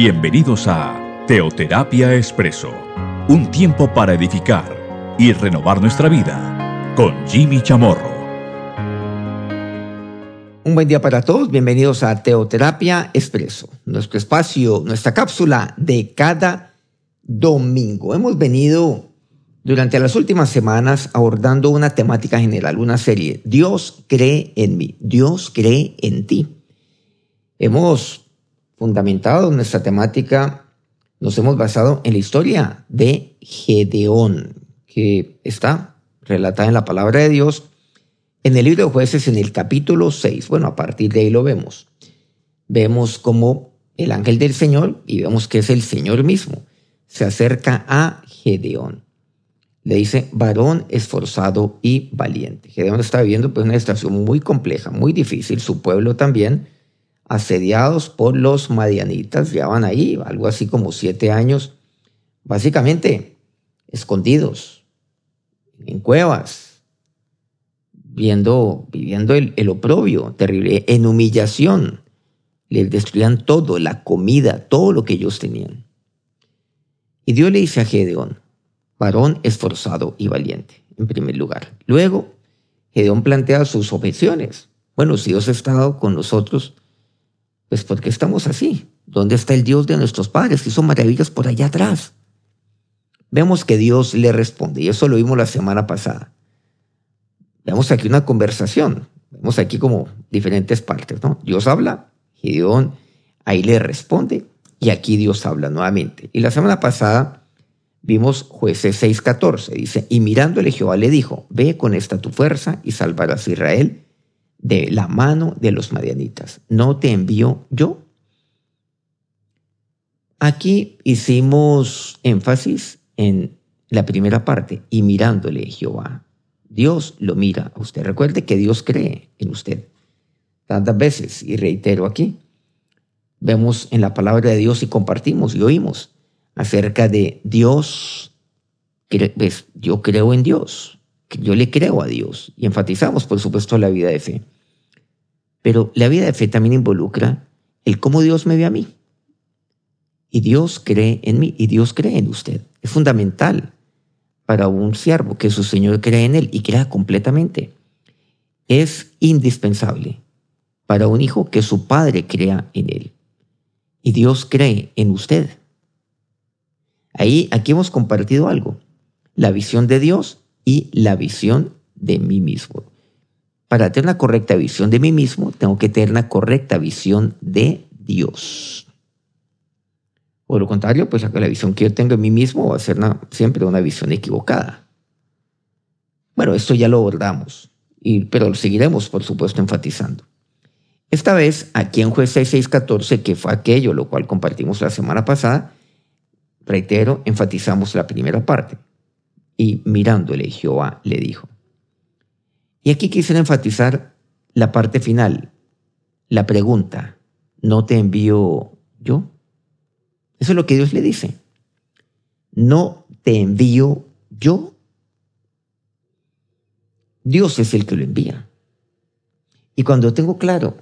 Bienvenidos a Teoterapia Expreso, un tiempo para edificar y renovar nuestra vida con Jimmy Chamorro. Un buen día para todos, bienvenidos a Teoterapia Expreso, nuestro espacio, nuestra cápsula de cada domingo. Hemos venido durante las últimas semanas abordando una temática general, una serie. Dios cree en mí, Dios cree en ti. Hemos fundamentado nuestra temática, nos hemos basado en la historia de Gedeón, que está relatada en la palabra de Dios en el libro de jueces en el capítulo 6. Bueno, a partir de ahí lo vemos. Vemos como el ángel del Señor, y vemos que es el Señor mismo, se acerca a Gedeón. Le dice, varón esforzado y valiente. Gedeón está viviendo pues, una situación muy compleja, muy difícil, su pueblo también, asediados por los madianitas, llevaban ahí algo así como siete años, básicamente escondidos, en cuevas, viendo, viviendo el, el oprobio terrible, en humillación. Les destruían todo, la comida, todo lo que ellos tenían. Y Dios le dice a Gedeón, varón esforzado y valiente, en primer lugar. Luego, Gedeón plantea sus objeciones. Bueno, si Dios ha estado con nosotros, pues ¿por qué estamos así? ¿Dónde está el Dios de nuestros padres que hizo maravillas por allá atrás? Vemos que Dios le responde, y eso lo vimos la semana pasada. Vemos aquí una conversación, vemos aquí como diferentes partes, ¿no? Dios habla, Gedeón ahí le responde, y aquí Dios habla nuevamente. Y la semana pasada vimos jueces 6.14, dice, y mirándole Jehová le dijo, ve con esta tu fuerza y salvarás a Israel de la mano de los madianitas. ¿No te envío yo? Aquí hicimos énfasis en la primera parte, y mirándole Jehová. Dios lo mira a usted. Recuerde que Dios cree en usted. Tantas veces, y reitero aquí, vemos en la palabra de Dios y compartimos y oímos acerca de Dios. Pues, yo creo en Dios yo le creo a Dios y enfatizamos, por supuesto, la vida de fe. Pero la vida de fe también involucra el cómo Dios me ve a mí. Y Dios cree en mí y Dios cree en usted. Es fundamental para un siervo que su Señor cree en él y crea completamente. Es indispensable para un hijo que su padre crea en él. Y Dios cree en usted. Ahí, aquí hemos compartido algo. La visión de Dios y la visión de mí mismo. Para tener una correcta visión de mí mismo, tengo que tener una correcta visión de Dios. O lo contrario, pues la visión que yo tengo de mí mismo va a ser siempre una visión equivocada. Bueno, esto ya lo abordamos, y, pero lo seguiremos, por supuesto, enfatizando. Esta vez, aquí en Juez 6.6.14, que fue aquello lo cual compartimos la semana pasada, reitero, enfatizamos la primera parte y mirándole Jehová le dijo. Y aquí quisiera enfatizar la parte final, la pregunta, ¿no te envío yo? Eso es lo que Dios le dice. ¿No te envío yo? Dios es el que lo envía. Y cuando tengo claro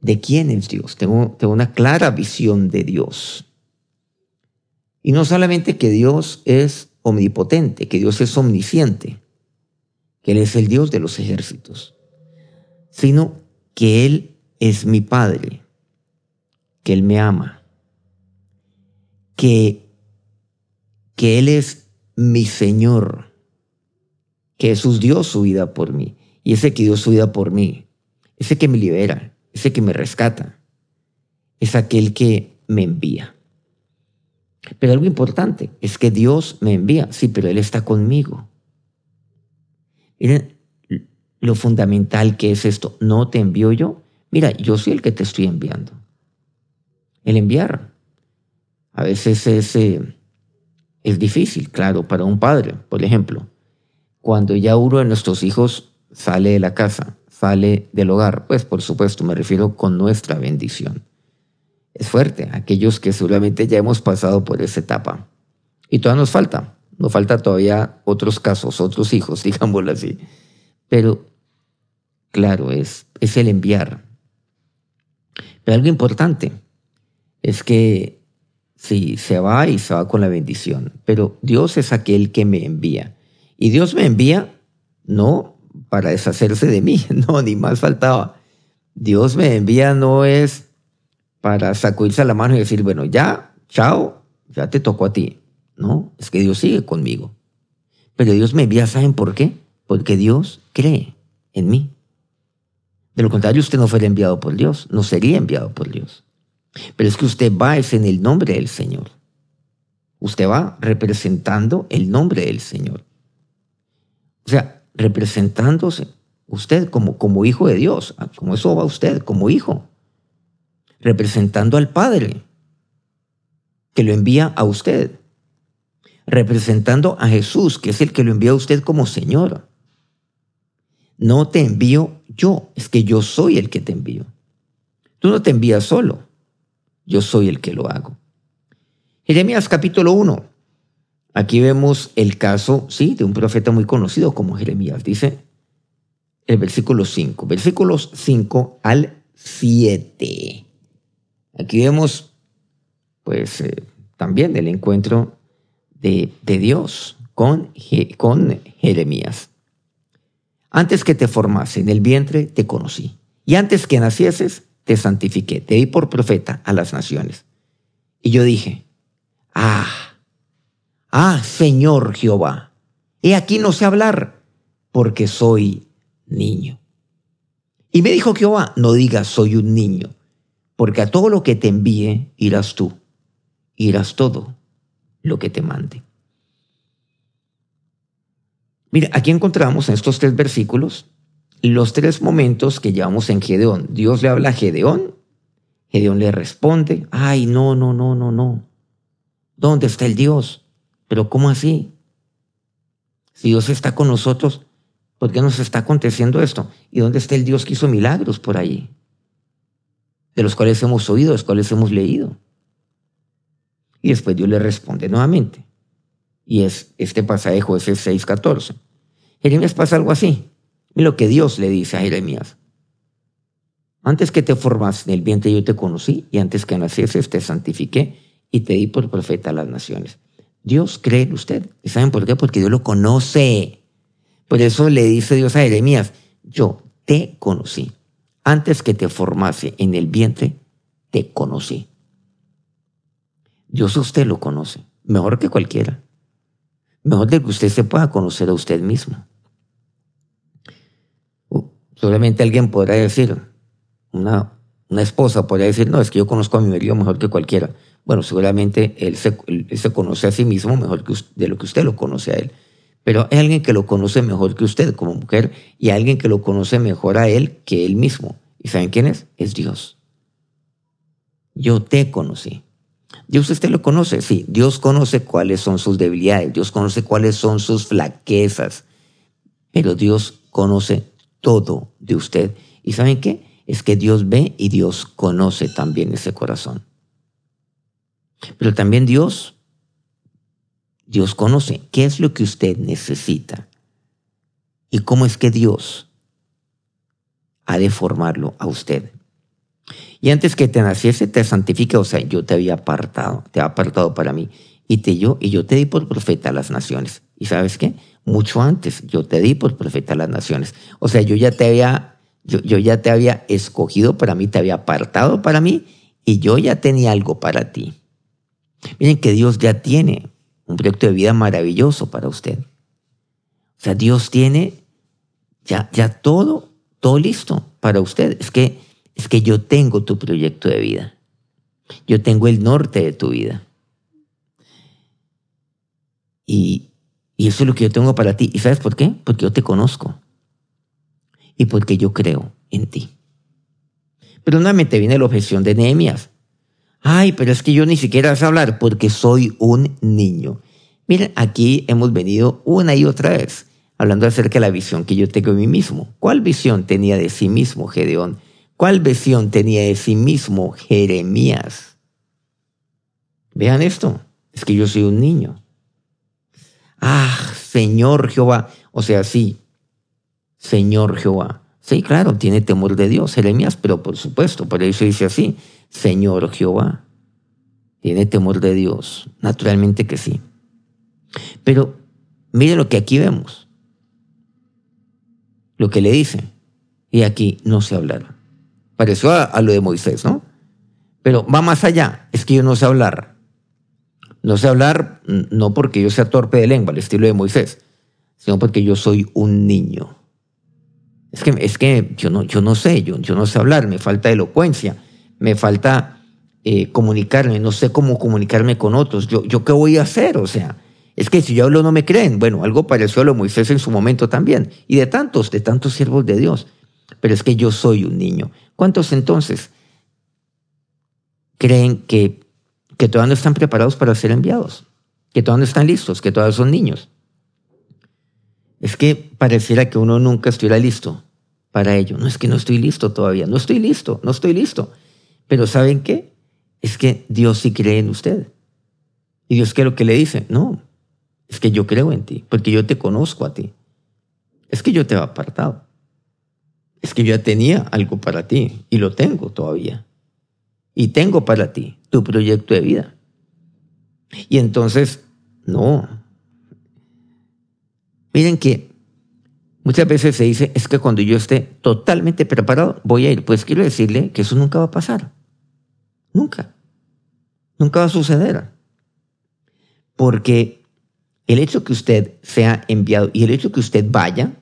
de quién es Dios, tengo, tengo una clara visión de Dios. Y no solamente que Dios es omnipotente, que Dios es omnisciente, Él es el Dios de los ejércitos, sino que Él es mi Padre, que Él me ama, que, que Él es mi Señor, que Jesús dio su vida por mí, y ese que dio su vida por mí, ese que me libera, ese que me rescata, es aquel que me envía. Pero algo importante es que Dios me envía, sí, pero Él está conmigo. Miren lo fundamental que es esto. No te envío yo. Mira, yo soy el que te estoy enviando. El enviar. A veces es, eh, es difícil, claro, para un padre. Por ejemplo, cuando ya uno de nuestros hijos sale de la casa, sale del hogar, pues por supuesto me refiero con nuestra bendición es fuerte. Aquellos que seguramente ya hemos pasado por esa etapa. Y todavía nos falta. Nos falta todavía otros casos, otros hijos, digámoslo así. Pero, claro, es, es el enviar. Pero algo importante es que sí, se va y se va con la bendición, pero Dios es aquel que me envía. Y Dios me envía no para deshacerse de mí, no, ni más faltaba. Dios me envía no es para sacudirse la mano y decir, bueno, ya, chao, ya te tocó a ti. No, es que Dios sigue conmigo. Pero Dios me envía, ¿saben por qué? Porque Dios cree en mí. De lo contrario, usted no fuera enviado por Dios, no sería enviado por Dios. Pero es que usted va es en el nombre del Señor. Usted va representando el nombre del Señor. O sea, representándose usted como, como hijo de Dios. Ah, como eso va usted, como hijo. Representando al Padre que lo envía a usted. Representando a Jesús, que es el que lo envía a usted como Señor. No te envío yo, es que yo soy el que te envío. Tú no te envías solo, yo soy el que lo hago. Jeremías capítulo 1. Aquí vemos el caso, sí, de un profeta muy conocido como Jeremías. Dice el versículo 5, versículos 5 al 7. Aquí vemos, pues, eh, también el encuentro de, de Dios con, con Jeremías. Antes que te formase en el vientre, te conocí. Y antes que nacieses, te santifiqué. Te di por profeta a las naciones. Y yo dije, ah, ah, Señor Jehová, he aquí no sé hablar, porque soy niño. Y me dijo Jehová, no digas soy un niño, porque a todo lo que te envíe irás tú, irás todo lo que te mande. Mira, aquí encontramos en estos tres versículos los tres momentos que llevamos en Gedeón. Dios le habla a Gedeón, Gedeón le responde, ay, no, no, no, no, no. ¿Dónde está el Dios? Pero ¿cómo así? Si Dios está con nosotros, ¿por qué nos está aconteciendo esto? ¿Y dónde está el Dios que hizo milagros por allí? De los cuales hemos oído, de los cuales hemos leído. Y después Dios le responde nuevamente. Y es este pasaje de Jueces 6.14. Jeremías pasa algo así. Mira lo que Dios le dice a Jeremías. Antes que te formas en el vientre yo te conocí y antes que nacieses te santifiqué y te di por profeta a las naciones. Dios cree en usted. ¿Y saben por qué? Porque Dios lo conoce. Por eso le dice Dios a Jeremías, yo te conocí. Antes que te formase en el vientre, te conocí. Dios usted lo conoce, mejor que cualquiera mejor de que usted se pueda conocer a usted mismo. Solamente alguien podrá decir, una, una esposa podrá decir, no, es que yo conozco a mi marido mejor que cualquiera. Bueno, seguramente él se, se conoce a sí mismo mejor que de lo que usted lo conoce a él. Pero hay alguien que lo conoce mejor que usted como mujer y alguien que lo conoce mejor a él que él mismo. ¿Y saben quién es? Es Dios. Yo te conocí. Dios usted lo conoce, sí. Dios conoce cuáles son sus debilidades, Dios conoce cuáles son sus flaquezas, pero Dios conoce todo de usted. ¿Y saben qué? Es que Dios ve y Dios conoce también ese corazón. Pero también Dios, Dios conoce qué es lo que usted necesita y cómo es que Dios ha de formarlo a usted. Y antes que te naciese, te santifique, o sea, yo te había apartado, te había apartado para mí. Y, te, yo, y yo te di por profeta a las naciones. ¿Y sabes qué? Mucho antes yo te di por profeta a las naciones. O sea, yo ya te había, yo, yo ya te había escogido para mí, te había apartado para mí y yo ya tenía algo para ti. Miren que Dios ya tiene un proyecto de vida maravilloso para usted. O sea, Dios tiene ya, ya todo, todo listo para usted. Es que es que yo tengo tu proyecto de vida. Yo tengo el norte de tu vida. Y, y eso es lo que yo tengo para ti. ¿Y sabes por qué? Porque yo te conozco. Y porque yo creo en ti. Pero nuevamente viene la objeción de Nehemías. Ay, pero es que yo ni siquiera sé hablar porque soy un niño. Miren, aquí hemos venido una y otra vez hablando acerca de la visión que yo tengo de mí mismo. ¿Cuál visión tenía de sí mismo Gedeón? ¿Cuál visión tenía de sí mismo Jeremías? Vean esto, es que yo soy un niño. Ah, Señor Jehová, o sea, sí, Señor Jehová. Sí, claro, tiene temor de Dios, Jeremías, pero por supuesto, por eso dice así, Señor Jehová. tiene temor de Dios, naturalmente que sí. Pero mire lo que aquí vemos, lo que le dice, y aquí no sé hablar. Pareció a, lo de Moisés, ¿no? Pero va más allá, es que yo no sé hablar. No sé hablar no porque yo sea torpe de lengua, al estilo de Moisés, sino porque yo soy un niño. Es que, es que yo, no, yo no sé, yo, yo no sé hablar, me falta elocuencia, me falta eh, comunicarme, no sé cómo comunicarme con otros. Yo, ¿Yo qué voy a hacer? O sea, es que si yo hablo no me creen. Bueno, algo pareció a lo Moisés en su momento también. Y de tantos, de tantos siervos de Dios. Pero es que yo soy un niño. ¿Cuántos entonces creen que, que todavía no están preparados para ser enviados? Que todavía no están listos, que todavía son niños. Es que pareciera que uno nunca estuviera listo para ello. No es que no estoy listo todavía, no estoy listo, no estoy listo. Pero ¿saben qué? Es que Dios sí cree en usted. ¿Y Dios qué es lo que le dice? No, es que yo creo en ti, porque yo te conozco a ti. Es que yo te he apartado. Es que yo ya tenía algo para ti y lo tengo todavía. Y tengo para ti tu proyecto de vida. Y entonces, no, Miren que muchas veces se dice, es que cuando yo esté totalmente preparado, voy a ir. Pues quiero decirle que eso nunca va a pasar. Nunca. Nunca va a suceder. Porque el hecho que usted sea enviado y el hecho que usted vaya,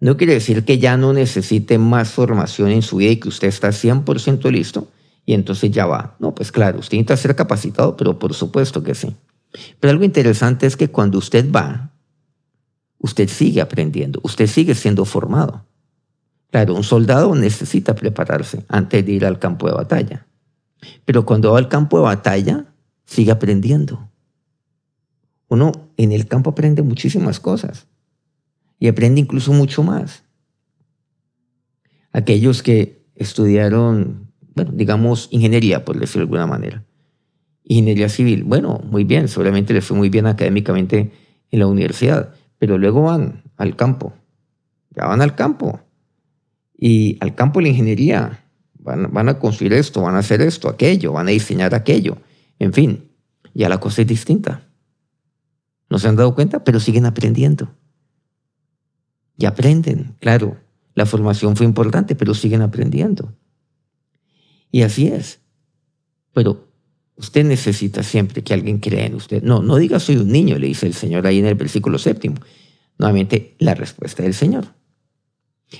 no quiere decir que ya no necesite más formación en su vida y que usted está 100% listo y entonces ya va. No, pues claro, usted necesita ser capacitado, pero por supuesto que sí. Pero algo interesante es que cuando usted va, usted sigue aprendiendo, usted sigue siendo formado. Claro, un soldado necesita prepararse antes de ir al campo de batalla. Pero cuando va al campo de batalla, sigue aprendiendo. Uno en el campo aprende muchísimas cosas y aprende incluso mucho más. Aquellos que estudiaron, bueno, digamos, ingeniería, por decirlo de alguna manera. Ingeniería civil, bueno, muy bien, seguramente les fue muy bien académicamente en la universidad pero luego van al campo, ya van al campo, y al campo de la ingeniería, van, van a construir esto, van a hacer esto, aquello, van a diseñar aquello, en fin, ya la cosa es distinta. ¿No se han dado cuenta? Pero siguen aprendiendo. Y aprenden, claro. La formación fue importante, pero siguen aprendiendo. Y así es. Pero Usted necesita siempre que alguien crea en usted. No, no diga soy un niño, le dice el Señor ahí en el versículo séptimo. Nuevamente, la respuesta del Señor.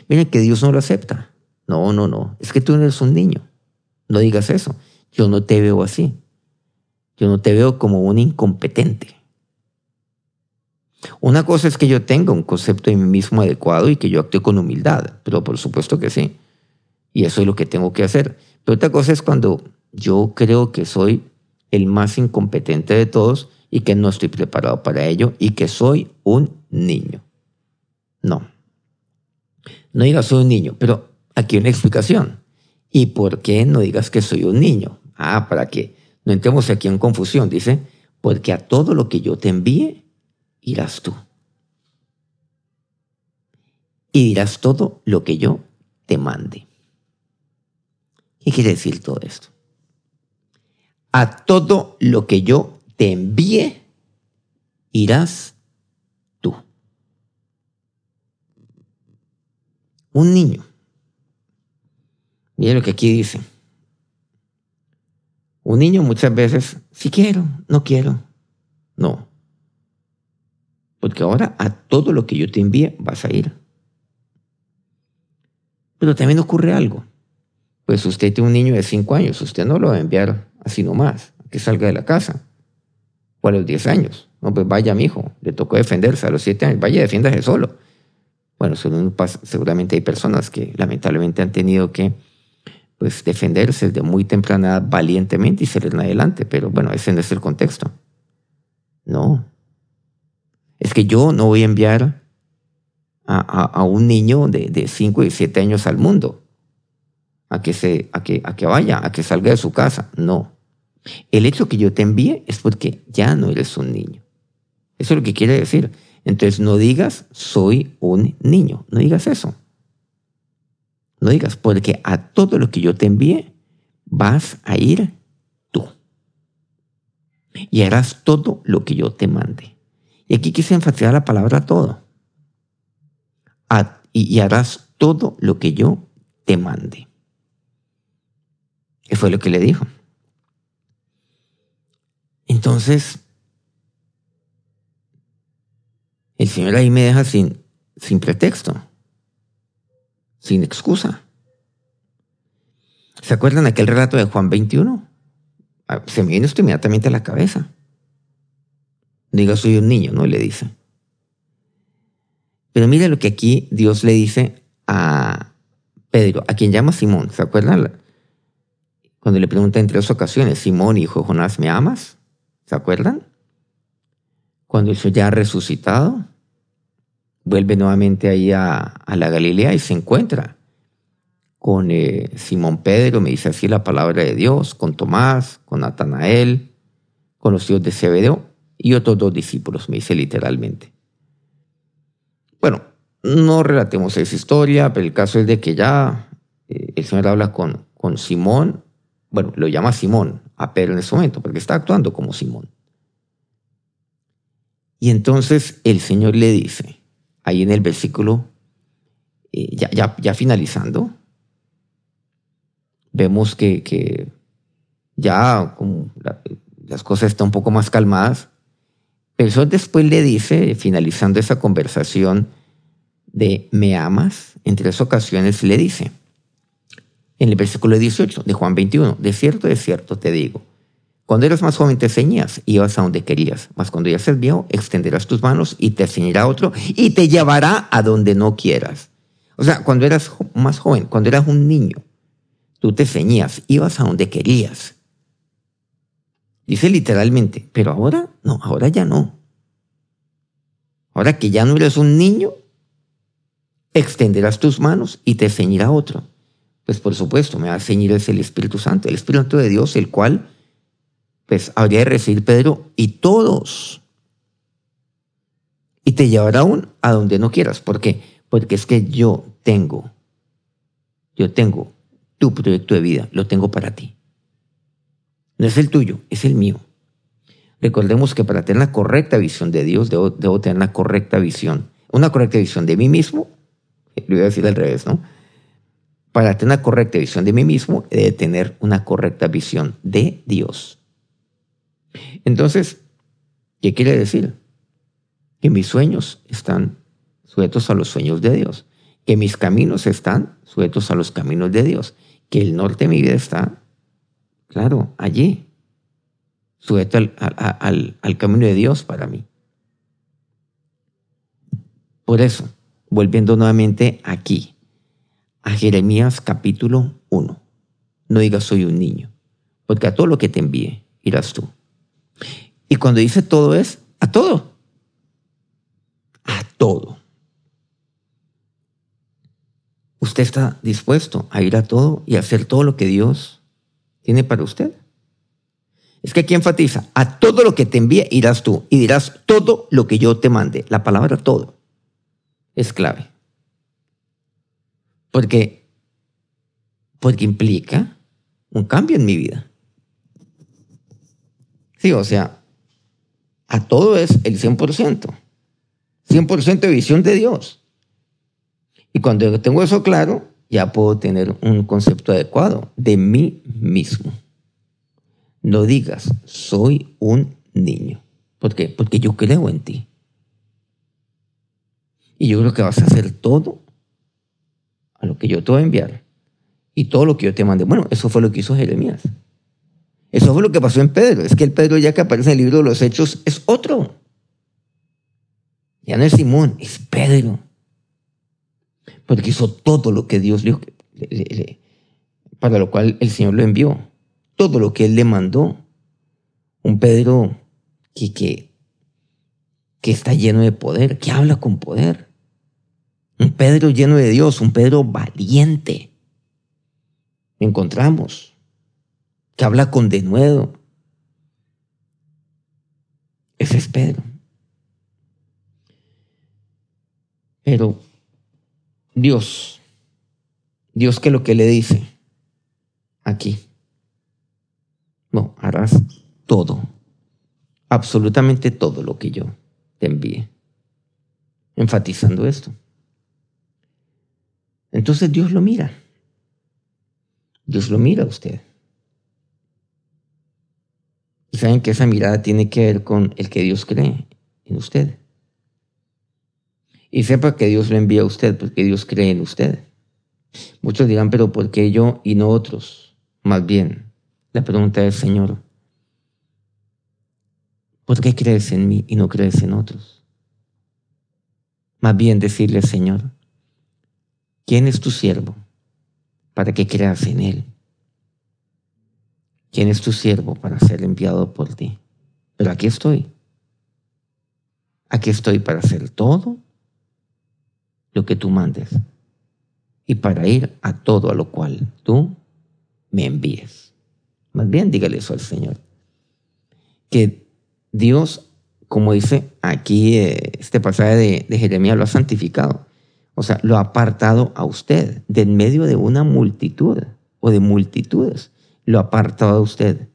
Miren que Dios no lo acepta. No, no, no. Es que tú no eres un niño. No digas eso. Yo no te veo así. Yo no te veo como un incompetente. Una cosa es que yo tenga un concepto de mí mismo adecuado y que yo actúe con humildad, pero por supuesto que sí. Y eso es lo que tengo que hacer. Pero otra cosa es cuando yo creo que soy el más incompetente de todos y que no estoy preparado para ello y que soy un niño. No. No digas soy un niño, pero aquí hay una explicación. ¿Y por qué no digas que soy un niño? Ah, para que no entremos aquí en confusión. Dice, porque a todo lo que yo te envíe, irás tú. Y dirás todo lo que yo te mande. ¿Qué quiere decir todo esto? a todo lo que yo te envíe, irás tú. Un niño. Mira lo que aquí dice. Un niño muchas veces, si quiero, no quiero. No. Porque ahora a todo lo que yo te envíe vas a ir. Pero también ocurre algo. Pues usted tiene un niño de cinco años, usted no lo va a enviar así nomás, que salga de la casa. O a los 10 años. No, pues vaya, mi hijo, le tocó defenderse a los 7 años, vaya, defiéndase solo. Bueno, seguramente hay personas que lamentablemente han tenido que pues, defenderse de muy temprana valientemente y salir adelante, pero bueno, ese no es el contexto. No. Es que yo no voy a enviar a, un niño de 5 y 7 años al mundo a que, se, a, que, a que vaya, a que salga de su casa. No. El hecho que yo te envíe es porque ya no eres un niño. Eso es lo que quiere decir. Entonces no digas soy un niño. No digas eso. No digas porque a todo lo que yo te envíe vas a ir tú. y harás todo lo que yo te mande. Y aquí quise enfatizar la palabra todo. y harás todo lo que yo te mande. Y fue lo que le dijo. Entonces, el Señor ahí me deja sin, sin pretexto, sin excusa. ¿Se acuerdan aquel relato de Juan 21? Ah, se me viene esto inmediatamente a la cabeza. Diga, soy un niño, ¿no? Le dice. Pero mire lo que aquí Dios le dice a Pedro, a quien llama Simón. ¿Se acuerdan? Cuando le pregunta en tres ocasiones, Simón, hijo de Jonás, ¿me amas? ¿Se acuerdan? Cuando Jesús ya ha resucitado, vuelve nuevamente ahí a, la Galilea y se encuentra con eh, Simón Pedro, me dice así la palabra de Dios, con Tomás, con Natanael, con los hijos de Zebedeo y otros dos discípulos, me dice literalmente. Bueno, no relatemos esa historia, pero el caso es de que ya eh, el Señor habla con, con Simón, bueno, lo llama Simón a Pedro en ese momento, porque está actuando como Simón. Y entonces el Señor le dice, ahí en el versículo, eh, ya, ya, ya, finalizando, vemos que, que ya las cosas están un poco más calmadas, pero después le dice, finalizando esa conversación de ¿me amas? En tres ocasiones le dice, en el versículo 18 de Juan 21, de cierto, de cierto te digo, cuando eras más joven te ceñías y ibas a donde querías, mas cuando ya seas viejo extenderás tus manos y te ceñirá otro y te llevará a donde no quieras. O sea, cuando eras más joven, cuando eras un niño, tú te ceñías, ibas a donde querías. Dice literalmente, pero ahora no, ahora ya no. Ahora que ya no eres un niño, extenderás tus manos y te ceñirá otro. Pues por supuesto, me va a ceñir es el Espíritu Santo, el Espíritu Santo de Dios, el cual pues habría de recibir Pedro y todos. Y te llevará aún a donde no quieras. ¿Por qué? Porque es que yo tengo, yo tengo tu proyecto de vida, lo tengo para ti. No es el tuyo, es el mío. Recordemos que para tener la correcta visión de Dios, debo, tener la correcta visión. Una correcta visión de mí mismo, lo voy a decir al revés, ¿no? Para tener una correcta visión de mí mismo, he de tener una correcta visión de Dios. Entonces, ¿qué quiere decir? Que mis sueños están sujetos a los sueños de Dios, que mis caminos están sujetos a los caminos de Dios, que el norte de mi vida está, claro, allí, sujeto al, camino de Dios para mí. Por eso, volviendo nuevamente aquí, a Jeremías capítulo 1. No digas soy un niño, porque a todo lo que te envíe irás tú. Y cuando dice todo es a todo. A todo. ¿Usted está dispuesto a ir a todo y hacer todo lo que Dios tiene para usted? Es que aquí enfatiza, a todo lo que te envíe irás tú y dirás todo lo que yo te mande. La palabra todo es clave. Porque, porque implica un cambio en mi vida. Sí, o sea, a todo es el 100%. 100% de visión de Dios. Y cuando tengo eso claro, ya puedo tener un concepto adecuado de mí mismo. No digas, soy un niño. ¿Por qué? Porque yo creo en ti. Y yo creo que vas a hacer todo a lo que yo te voy a enviar. Y todo lo que yo te mande. Bueno, eso fue lo que hizo Jeremías. Eso fue lo que pasó en Pedro. Es que el Pedro ya que aparece en el libro de los Hechos es otro. Ya no es Simón, es Pedro. Porque hizo todo lo que Dios le, para lo cual el Señor lo envió. Todo lo que Él le mandó. Un Pedro que, que, que está lleno de poder, que habla con poder. Un Pedro lleno de Dios, un Pedro valiente. Encontramos que habla con denuedo. Ese es Pedro. Pero Dios, Dios que lo que le dice aquí, no, harás todo absolutamente todo lo que yo te envíe. Enfatizando esto. Entonces Dios lo mira. Dios lo mira a usted. Y saben que esa mirada tiene que ver con el que Dios cree en usted. Y sepa que Dios lo envía a usted porque Dios cree en usted. Muchos dirán, pero ¿por qué yo y no otros? Más bien, la pregunta es, Señor, ¿por qué crees en mí y no crees en otros? Más bien decirle, Señor, ¿quién es tu siervo para que creas en él? ¿Quién es tu siervo para ser enviado por ti? Pero aquí estoy. Aquí estoy para hacer todo lo que tú mandes y para ir a todo a lo cual tú me envíes. Más bien dígale eso al Señor. Que Dios, como dice aquí eh, este pasaje de, Jeremías, lo ha santificado. O sea, lo ha apartado a usted de en medio de una multitud o de multitudes lo aparta a usted,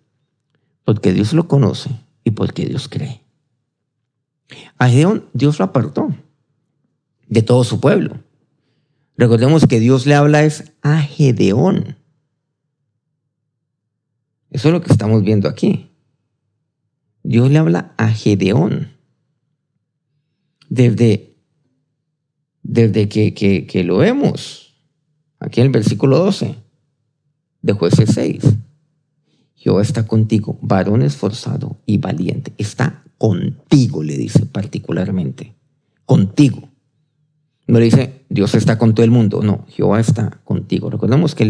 porque Dios lo conoce y porque Dios cree. A Gedeón Dios lo apartó de todo su pueblo. Recordemos que Dios le habla es a Gedeón. Eso es lo que estamos viendo aquí. Dios le habla a Gedeón. Desde, desde que, que, que lo vemos, aquí en el versículo 12 de jueces 6. Jehová está contigo, varón esforzado y valiente. Está contigo, le dice particularmente. Contigo. No le dice, Dios está con todo el mundo. No, Jehová está contigo. Recordemos que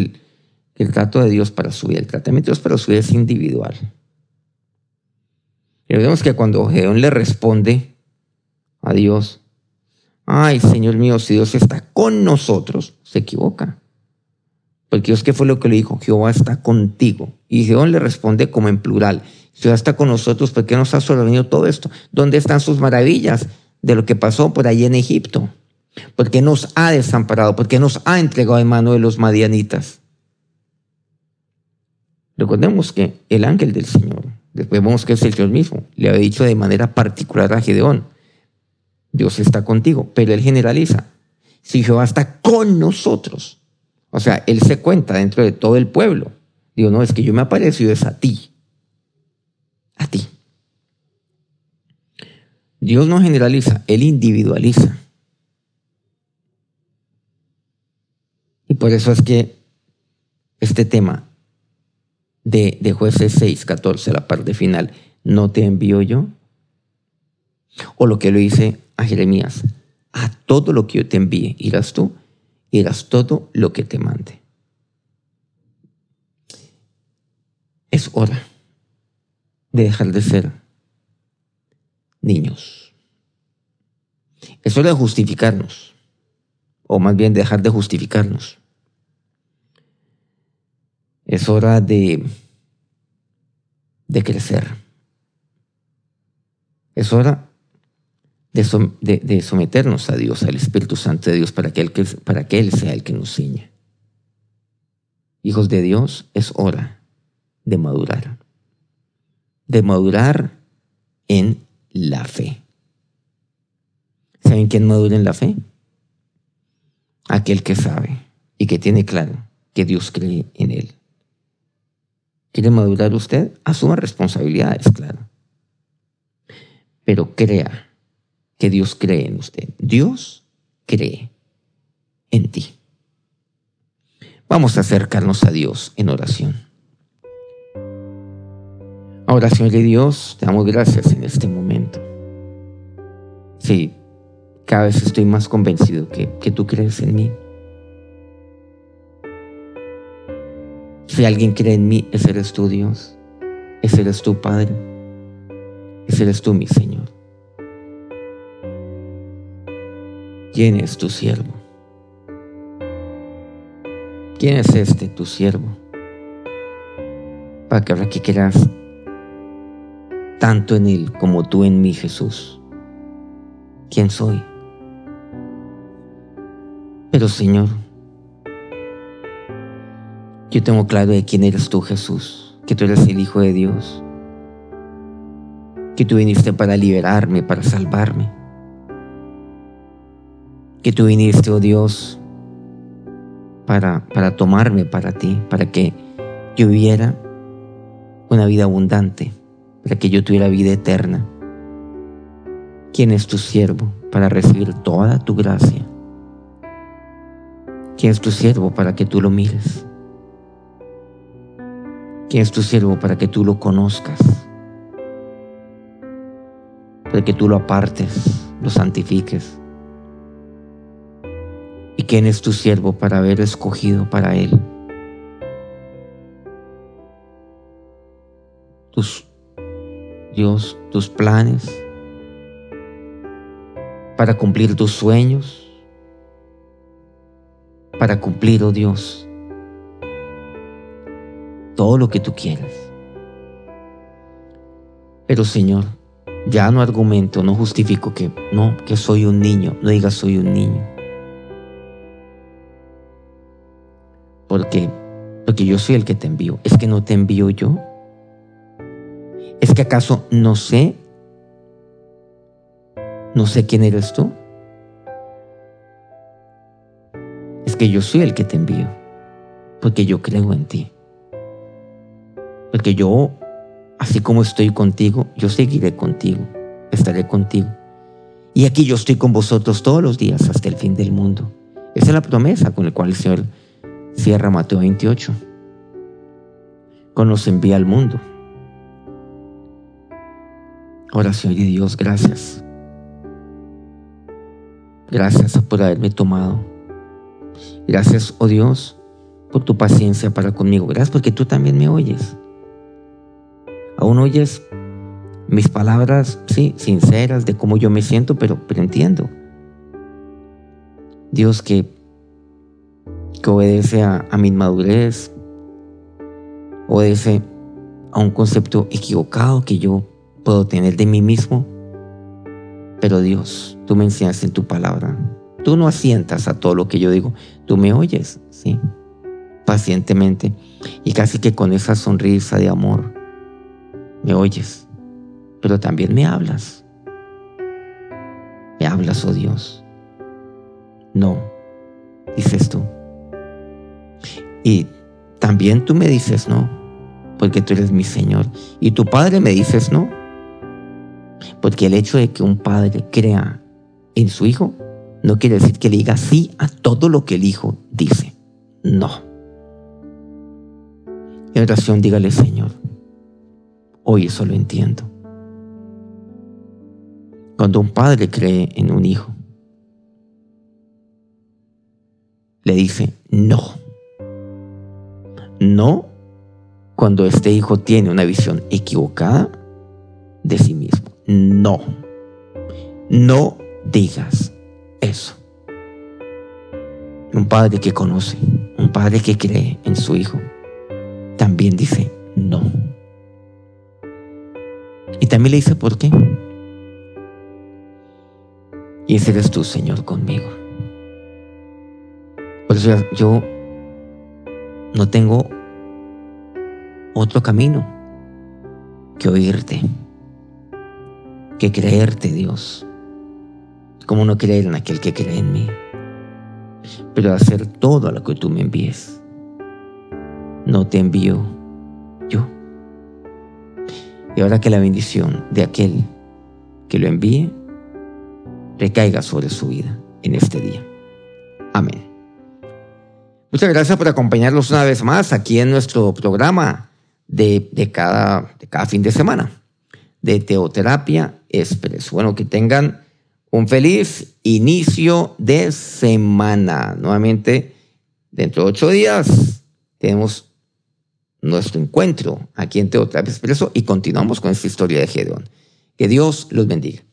el, trato de Dios para su vida, el tratamiento de Dios para su vida es individual. Y vemos que cuando Gedeón le responde a Dios, ay Señor mío, si Dios está con nosotros, se equivoca. Porque Dios, ¿qué fue lo que le dijo? Jehová está contigo. Y Jehová le responde como en plural. Jehová está con nosotros, ¿por qué nos ha sobrevenido todo esto? ¿Dónde están sus maravillas de lo que pasó por allí en Egipto? ¿Por qué nos ha desamparado? ¿Por qué nos ha entregado en mano de los madianitas? Recordemos que el ángel del Señor, después vemos que es el Señor mismo, le había dicho de manera particular a Gedeón, Dios está contigo, pero él generaliza, si Jehová está con nosotros, o sea, él se cuenta dentro de todo el pueblo. Digo, no, es que yo me aparezco y es a ti. A ti. Dios no generaliza, Él individualiza. Y por eso es que este tema de, de jueces 6, 14, la parte final, no te envío yo. O lo que lo dice a Jeremías, a todo lo que yo te envíe, irás tú y todo lo que te mande. Es hora de dejar de ser niños. Es hora de justificarnos, o más bien dejar de justificarnos. Es hora de, de crecer. Es hora de, someternos a Dios, al Espíritu Santo de Dios, para que, él, para que Él sea el que nos ciñe. Hijos de Dios, es hora de madurar. De madurar en la fe. ¿Saben quién madura en la fe? Aquel que sabe y que tiene claro que Dios cree en él. ¿Quiere madurar usted? Asuma responsabilidades, claro. Pero crea que Dios cree en usted. Dios cree en ti. Vamos a acercarnos a Dios en oración. Ahora, Señor de Dios, te damos gracias en este momento. Sí, cada vez estoy más convencido que, que tú crees en mí. Si alguien cree en mí, ese eres tú, Dios. Ese eres tú, Padre. Ese eres tú, mi Señor. ¿Quién es tu siervo? ¿Quién es este tu siervo? Para que ahora que quieras tanto en Él como tú en mí, Jesús. ¿Quién soy? Pero Señor, yo tengo claro de quién eres tú, Jesús, que tú eres el Hijo de Dios, que tú viniste para liberarme, para salvarme. Que tú viniste, oh Dios, para, para tomarme para ti, para que yo viviera una vida abundante, para que yo tuviera vida eterna. ¿Quién es tu siervo para recibir toda tu gracia? ¿Quién es tu siervo para que tú lo mires? ¿Quién es tu siervo para que tú lo conozcas? Para que tú lo apartes, lo santifiques. ¿Y quién es tu siervo para haber escogido para él? Tus, Dios, tus planes para cumplir tus sueños, para cumplir, oh Dios, todo lo que tú quieras. Pero Señor, ya no argumento, no justifico que no, que soy un niño, no digas soy un niño. Porque, porque yo soy el que te envío. Es que no te envío yo. Es que acaso no sé, no sé quién eres tú. Es que yo soy el que te envío. Porque yo creo en ti. Porque yo, así como estoy contigo, yo seguiré contigo. Estaré contigo. Y aquí yo estoy con vosotros todos los días hasta el fin del mundo. Esa es la promesa con la cual el Señor Cierra Mateo 28. Con los envía al mundo. Oración de Dios, gracias. Gracias por haberme tomado. Gracias, oh Dios, por tu paciencia para conmigo. Gracias porque tú también me oyes. Aún oyes mis palabras, sí, sinceras de cómo yo me siento, pero, pero entiendo. Dios, que que obedece a, mi inmadurez, obedece a un concepto equivocado que yo puedo tener de mí mismo. Pero Dios, tú me enseñas en tu palabra. Tú no asientas a todo lo que yo digo. Tú me oyes, ¿sí? Pacientemente. Y casi que con esa sonrisa de amor, me oyes. Pero también me hablas. Me hablas, oh Dios. No, dices tú. Y también tú me dices no, porque tú eres mi Señor. Y tu Padre me dices no, porque el hecho de que un padre crea en su hijo no quiere decir que le diga sí a todo lo que el hijo dice. No. En oración dígale, Señor, hoy eso lo entiendo. Cuando un padre cree en un hijo, le dice no. No cuando este hijo tiene una visión equivocada de sí mismo. No. No digas eso. Un padre que conoce, un padre que cree en su hijo, también dice no. Y también le dice por qué. Y ese eres tú, Señor, conmigo. Por eso yo no tengo otro camino que oírte, que creerte, Dios. Como no creer en aquel que cree en mí, pero hacer todo lo que tú me envíes. No te envío yo. Y ahora que la bendición de aquel que lo envíe recaiga sobre su vida en este día. Amén. Muchas gracias por acompañarnos una vez más aquí en nuestro programa de, cada, cada fin de semana de Teoterapia Express. Bueno, que tengan un feliz inicio de semana. Nuevamente, dentro de ocho días tenemos nuestro encuentro aquí en Teoterapia Expreso y continuamos con esta historia de Gedeón. Que Dios los bendiga.